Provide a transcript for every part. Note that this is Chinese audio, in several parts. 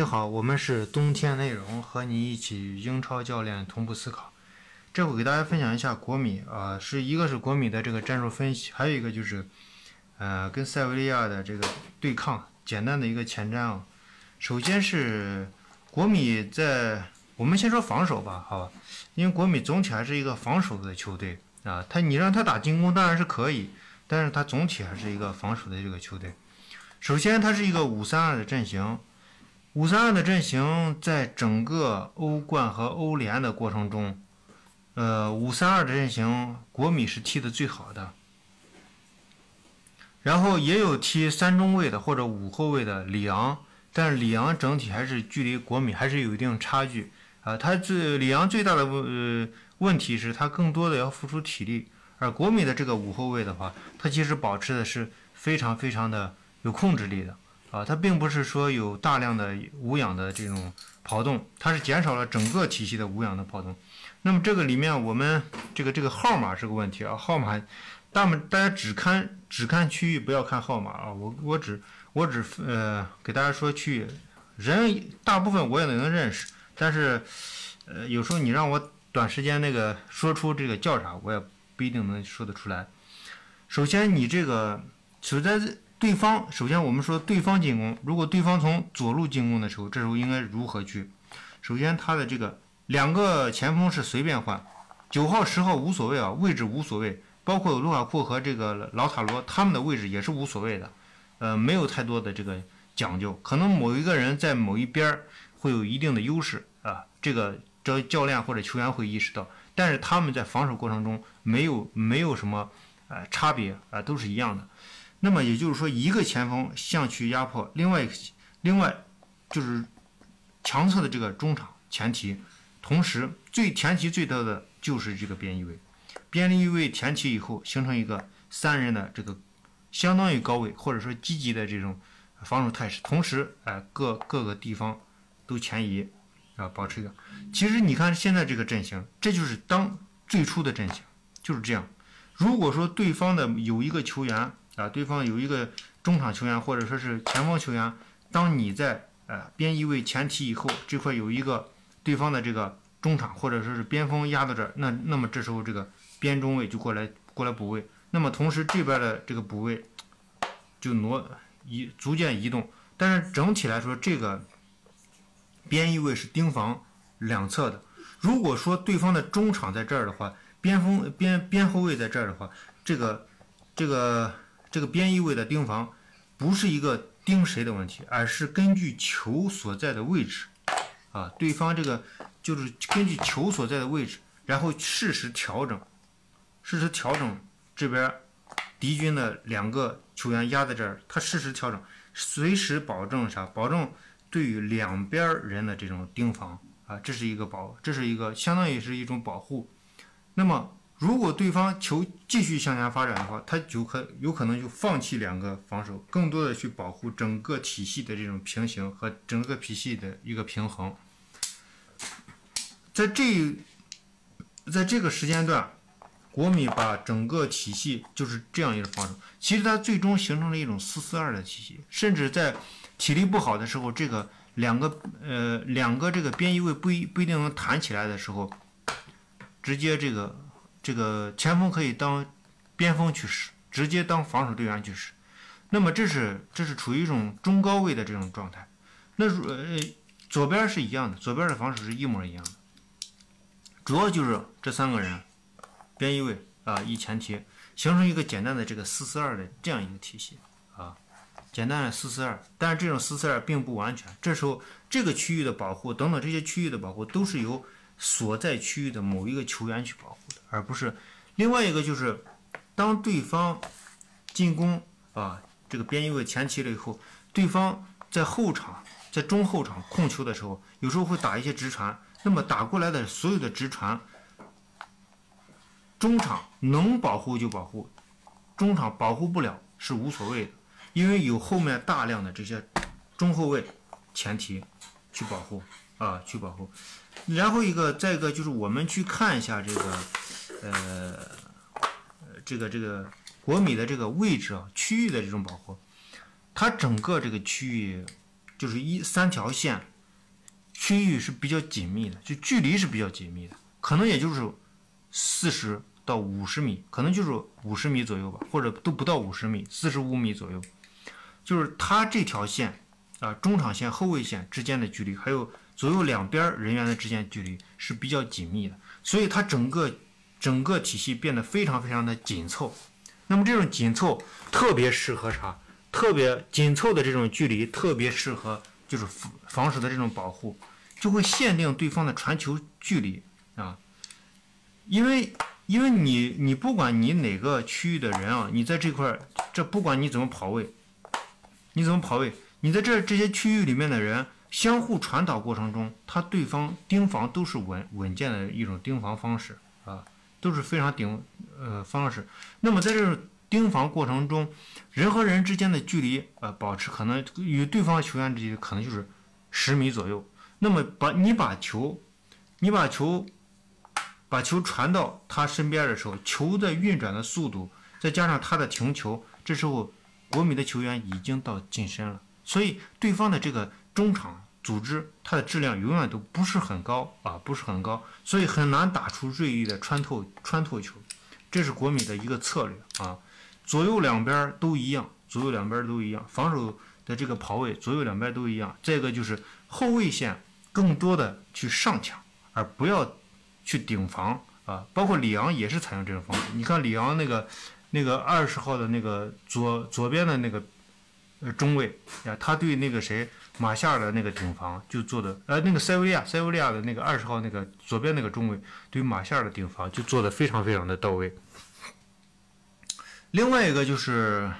你好，我们是冬天内容，和你一起英超教练同步思考。这会给大家分享一下国米啊，是一个是国米的这个战术分析，还有一个就是呃跟塞维利亚的这个对抗，简单的一个前瞻啊。首先是国米在，我们先说防守吧，好吧，因为国米总体还是一个防守的球队啊，他你让他打进攻当然是可以，但是他总体还是一个防守的这个球队。首先，它是一个五三二的阵型。五三二的阵型在整个欧冠和欧联的过程中，呃，五三二的阵型国米是踢的最好的。然后也有踢三中卫的或者五后卫的里昂，但是里昂整体还是距离国米还是有一定差距啊。他最里昂最大的问呃问题是他更多的要付出体力，而国米的这个五后卫的话，他其实保持的是非常非常的有控制力的。啊，它并不是说有大量的无氧的这种跑动，它是减少了整个体系的无氧的跑动。那么这个里面我们这个这个号码是个问题啊，号码，大们大家只看只看区域，不要看号码啊。我我只我只呃给大家说区域，人大部分我也能认识，但是呃有时候你让我短时间那个说出这个叫啥，我也不一定能说得出来。首先你这个处在。对方首先，我们说对方进攻，如果对方从左路进攻的时候，这时候应该如何去？首先，他的这个两个前锋是随便换，九号、十号无所谓啊，位置无所谓，包括卢卡库和这个劳塔罗，他们的位置也是无所谓的，呃，没有太多的这个讲究。可能某一个人在某一边会有一定的优势啊，这个这教练或者球员会意识到，但是他们在防守过程中没有没有什么呃差别啊，都是一样的。那么也就是说，一个前锋向去压迫，另外一个，另外就是强侧的这个中场前提，同时最前提最多的就是这个边翼位，边翼位前提以后形成一个三人的这个相当于高位或者说积极的这种防守态势，同时哎各各个地方都前移啊，保持一个。其实你看现在这个阵型，这就是当最初的阵型就是这样。如果说对方的有一个球员。啊，对方有一个中场球员或者说是前锋球员，当你在呃边翼位前提以后，这块有一个对方的这个中场或者说是边锋压到这儿，那那么这时候这个边中卫就过来过来补位，那么同时这边的这个补位就挪移逐渐移动，但是整体来说这个边翼位是盯防两侧的。如果说对方的中场在这儿的话，边锋边边后卫在这儿的话，这个这个。这个边翼位的盯防，不是一个盯谁的问题，而是根据球所在的位置，啊，对方这个就是根据球所在的位置，然后适时调整，适时调整这边敌军的两个球员压在这儿，他适时调整，随时保证啥？保证对于两边人的这种盯防啊，这是一个保，这是一个相当于是一种保护。那么。如果对方球继续向前发展的话，他就可有可能就放弃两个防守，更多的去保护整个体系的这种平行和整个体系的一个平衡。在这，在这个时间段，国米把整个体系就是这样一个防守。其实它最终形成了一种四四二的体系，甚至在体力不好的时候，这个两个呃两个这个边翼位不一不一定能弹起来的时候，直接这个。这个前锋可以当边锋去使，直接当防守队员去使。那么这是这是处于一种中高位的这种状态。那呃左边是一样的，左边的防守是一模一样的。主要就是这三个人边翼位啊一前提，形成一个简单的这个四四二的这样一个体系啊，简单的四四二。但是这种四四二并不完全，这时候这个区域的保护等等这些区域的保护都是由。所在区域的某一个球员去保护，而不是另外一个就是，当对方进攻啊这个边翼位前期了以后，对方在后场在中后场控球的时候，有时候会打一些直传，那么打过来的所有的直传，中场能保护就保护，中场保护不了是无所谓的，因为有后面大量的这些中后卫前提去保护啊去保护。然后一个，再一个就是我们去看一下这个，呃，这个这个国米的这个位置啊，区域的这种保护，它整个这个区域就是一三条线区域是比较紧密的，就距离是比较紧密的，可能也就是四十到五十米，可能就是五十米左右吧，或者都不到五十米，四十五米左右。就是它这条线啊，中场线、后卫线之间的距离，还有左右两边人员的之间距离是比较紧密的，所以它整个整个体系变得非常非常的紧凑。那么这种紧凑特别适合啥？特别紧凑的这种距离特别适合就是防防守的这种保护，就会限定对方的传球距离啊。因为因为你你不管你哪个区域的人啊，你在这块儿，这不管你怎么跑位，你怎么跑位，你在这这些区域里面的人相互传导过程中，他对方盯防都是稳稳健的一种盯防方式啊，都是非常顶呃方式。那么在这种盯防过程中，人和人之间的距离呃保持可能与对方球员之间可能就是十米左右。那么把你把球，你把球。把球传到他身边的时候，球的运转的速度，再加上他的停球，这时候国米的球员已经到近身了，所以对方的这个中场组织，它的质量永远都不是很高啊，不是很高，所以很难打出锐利的穿透穿透球，这是国米的一个策略啊。左右两边都一样，左右两边都一样，防守的这个跑位左右两边都一样。再一个就是后卫线更多的去上抢，而不要。去顶防啊，包括里昂也是采用这种方式。你看里昂那个那个二十号的那个左左边的那个呃中卫啊，他对那个谁马夏尔的那个顶防就做的，呃那个塞维利亚塞维利亚的那个二十号那个左边那个中卫对马夏尔的顶防就做的非常非常的到位。另外一个就是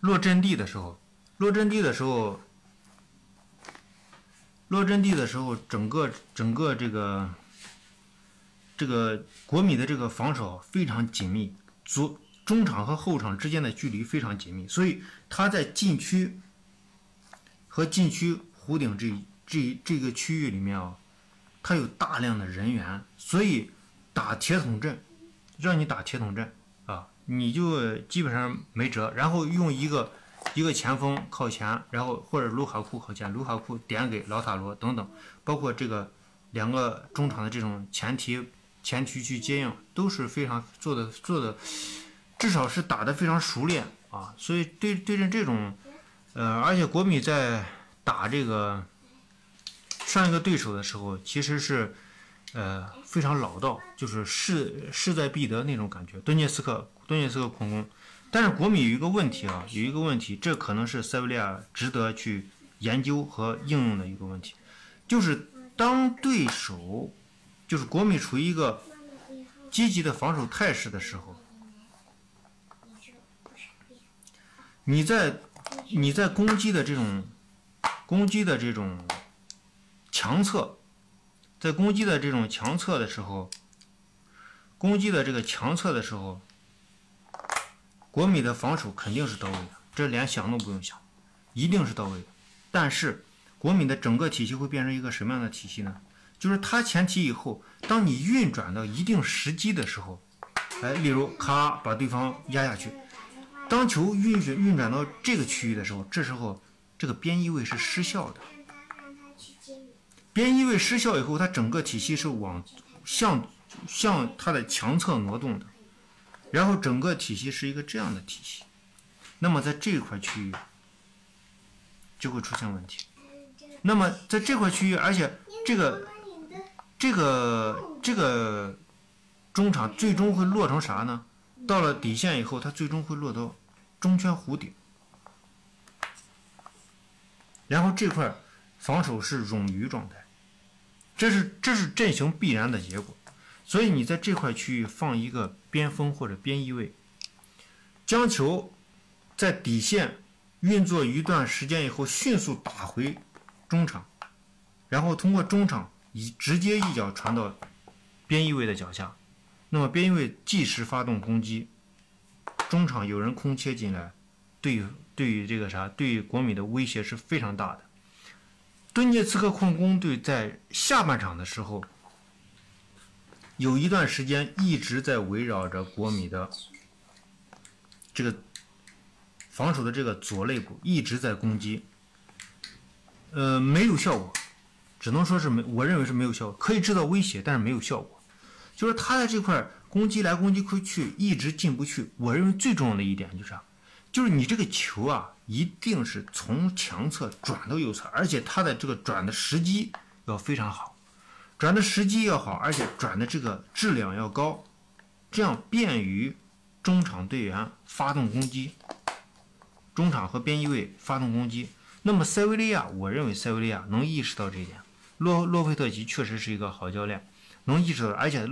落阵地的时候，落阵地的时候，落阵地的时候，整个整个这个。这个国米的这个防守非常紧密，左中场和后场之间的距离非常紧密，所以他在禁区和禁区弧顶这这这个区域里面啊，他有大量的人员，所以打铁桶阵，让你打铁桶阵啊，你就基本上没辙。然后用一个一个前锋靠前，然后或者卢卡库靠前，卢卡库点给老塔罗等等，包括这个两个中场的这种前提。前期去接应都是非常做的做的，至少是打得非常熟练啊，所以对对阵这种，呃，而且国米在打这个上一个对手的时候，其实是呃非常老道，就是势势在必得那种感觉。顿涅斯克顿涅斯克空攻，但是国米有一个问题啊，有一个问题，这可能是塞维利亚值得去研究和应用的一个问题，就是当对手。就是国米处于一个积极的防守态势的时候，你在你在攻击的这种攻击的这种强侧，在攻击的这种强侧的时候，攻击的这个强侧的时候，国米的防守肯定是到位的，这连想都不用想，一定是到位的。但是国米的整个体系会变成一个什么样的体系呢？就是它前提以后，当你运转到一定时机的时候，哎，例如咔把对方压下去，当球运转运转到这个区域的时候，这时候这个边翼位是失效的。边翼位失效以后，它整个体系是往向向它的强侧挪动的，然后整个体系是一个这样的体系。那么在这块区域就会出现问题。那么在这块区域，而且这个。这个这个中场最终会落成啥呢？到了底线以后，它最终会落到中圈弧顶，然后这块防守是冗余状态，这是这是阵型必然的结果。所以你在这块区域放一个边锋或者边翼位，将球在底线运作一段时间以后，迅速打回中场，然后通过中场。以直接一脚传到边翼位的脚下，那么边翼位即时发动攻击，中场有人空切进来，对对于这个啥，对于国米的威胁是非常大的。顿涅茨克矿工队在下半场的时候，有一段时间一直在围绕着国米的这个防守的这个左肋部一直在攻击。呃，没有效果，只能说是没，我认为是没有效果，可以制造威胁，但是没有效果。就是他在这块攻击来攻击去，一直进不去。我认为最重要的一点就是？就是你这个球啊，一定是从强侧转到右侧，而且他的这个转的时机要非常好，转的时机要好，而且转的这个质量要高，这样便于中场队员发动攻击，中场和边翼位发动攻击。那么塞维利亚，我认为塞维利亚能意识到这一点。洛洛佩特吉确实是一个好教练。能意识到，而且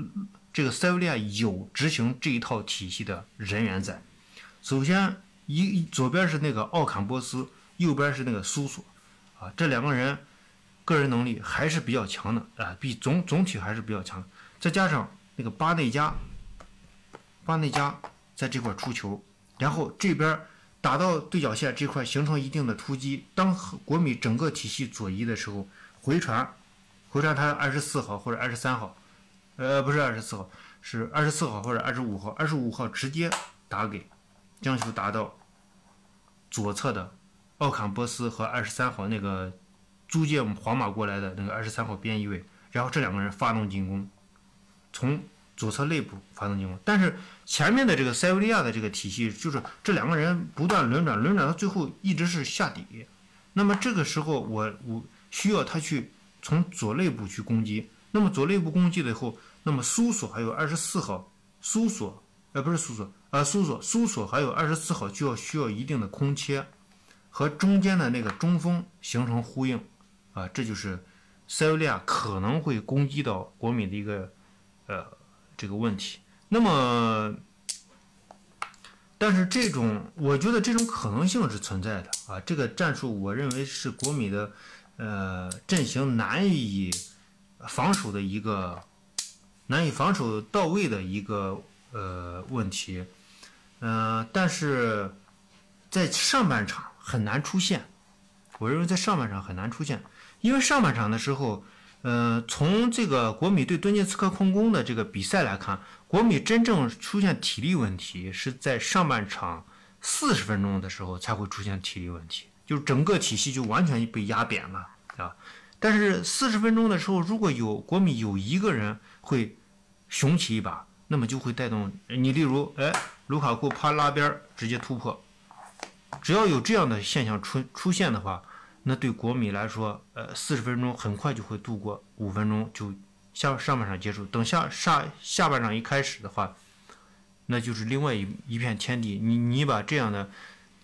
这个塞维利亚有执行这一套体系的人员在。首先，一左边是那个奥坎波斯，右边是那个苏索，啊，这两个人个人能力还是比较强的啊，比总总体还是比较强。再加上那个巴内加，巴内加在这块出球，然后这边打到对角线这块形成一定的突击。当国米整个体系左移的时候，回传，回传他二十四号或者二十三号。呃，不是二十四号，是二十四号或者二十五号。二十五号直接打给，将球打到左侧的奥坎波斯和二十三号那个租借皇马过来的那个二十三号边翼位，然后这两个人发动进攻，从左侧内部发动进攻。但是前面的这个塞维利亚的这个体系，就是这两个人不断轮转，轮转到最后一直是下底。那么这个时候，我我需要他去从左内部去攻击。那么左内部攻击了以后，那么苏索还有二十四号，苏索，呃不是苏索，啊苏索，苏索还有二十四号就要需要一定的空切，和中间的那个中锋形成呼应，啊这就是塞维利亚可能会攻击到国米的一个呃这个问题。那么，但是这种我觉得这种可能性是存在的啊，这个战术我认为是国米的呃阵型难以。防守的一个难以防守到位的一个呃问题，嗯，但是在上半场很难出现。我认为在上半场很难出现，因为上半场的时候，呃，从这个国米对顿涅茨克空攻的这个比赛来看，国米真正出现体力问题是在上半场四十分钟的时候才会出现体力问题，就是整个体系就完全被压扁了啊。但是四十分钟的时候，如果有国米有一个人会雄起一把，那么就会带动你。例如，哎，卢卡库啪拉边直接突破，只要有这样的现象出出现的话，那对国米来说，呃，四十分钟很快就会度过，五分钟就下上半场结束。等下下下半场一开始的话，那就是另外一一片天地。你你把这样的，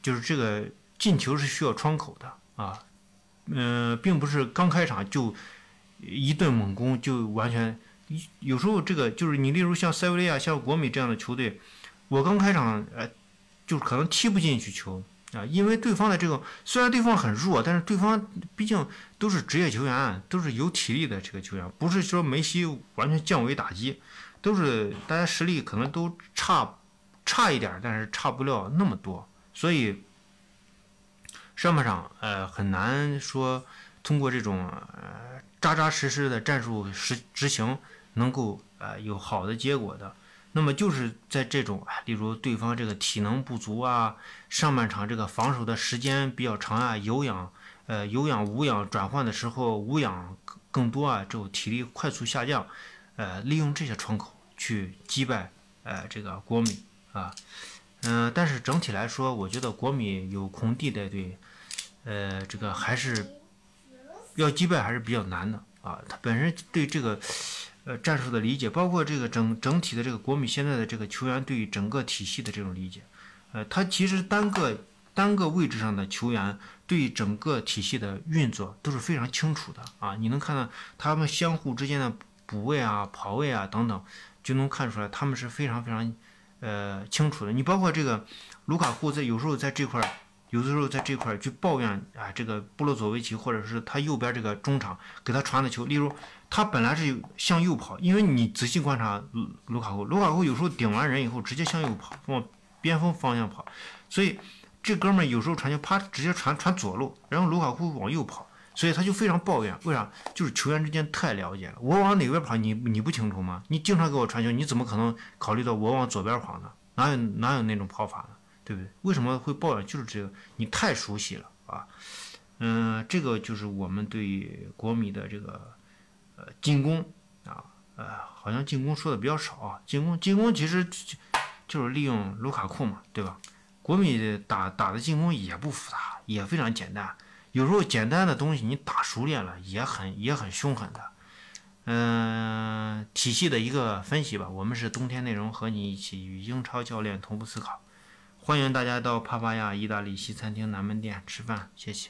就是这个进球是需要窗口的啊。嗯，并不是刚开场就一顿猛攻就完全，有时候这个就是你，例如像塞维利亚、像国米这样的球队，我刚开场呃，就是可能踢不进去球啊，因为对方的这个虽然对方很弱，但是对方毕竟都是职业球员，都是有体力的这个球员，不是说梅西完全降维打击，都是大家实力可能都差差一点，但是差不了那么多，所以。上半场，呃，很难说通过这种呃扎扎实实的战术实执行能够呃有好的结果的。那么就是在这种，例如对方这个体能不足啊，上半场这个防守的时间比较长啊，有氧呃有氧无氧转换的时候无氧更多啊，这种体力快速下降，呃，利用这些窗口去击败呃这个国米啊，嗯，但是整体来说，我觉得国米有空地带队。呃，这个还是要击败还是比较难的啊。他本身对这个呃战术的理解，包括这个整整体的这个国米现在的这个球员对于整个体系的这种理解，呃，他其实单个单个位置上的球员对整个体系的运作都是非常清楚的啊。你能看到他们相互之间的补位啊、跑位啊等等，就能看出来他们是非常非常呃清楚的。你包括这个卢卡库在有时候在这块儿。有的时候在这块去抱怨啊，这个布洛佐维奇或者是他右边这个中场给他传的球，例如他本来是向右跑，因为你仔细观察卢卢卡库，卢卡库有时候顶完人以后直接向右跑，往边锋方向跑，所以这哥们儿有时候传球啪直接传传左路，然后卢卡库往右跑，所以他就非常抱怨，为啥？就是球员之间太了解了，我往哪边跑你你不清楚吗？你经常给我传球，你怎么可能考虑到我往左边跑呢？哪有哪有那种跑法呢？对不对？为什么会抱怨？就是这个，你太熟悉了啊。嗯，这个就是我们对国米的这个呃进攻啊，呃，好像进攻说的比较少啊。进攻进攻其实就是利用卢卡库嘛，对吧？国米打打的进攻也不复杂，也非常简单。有时候简单的东西你打熟练了，也很也很凶狠的。嗯，体系的一个分析吧。我们是冬天内容，和你一起与英超教练同步思考。欢迎大家到帕帕亚意大利西餐厅南门店吃饭，谢谢。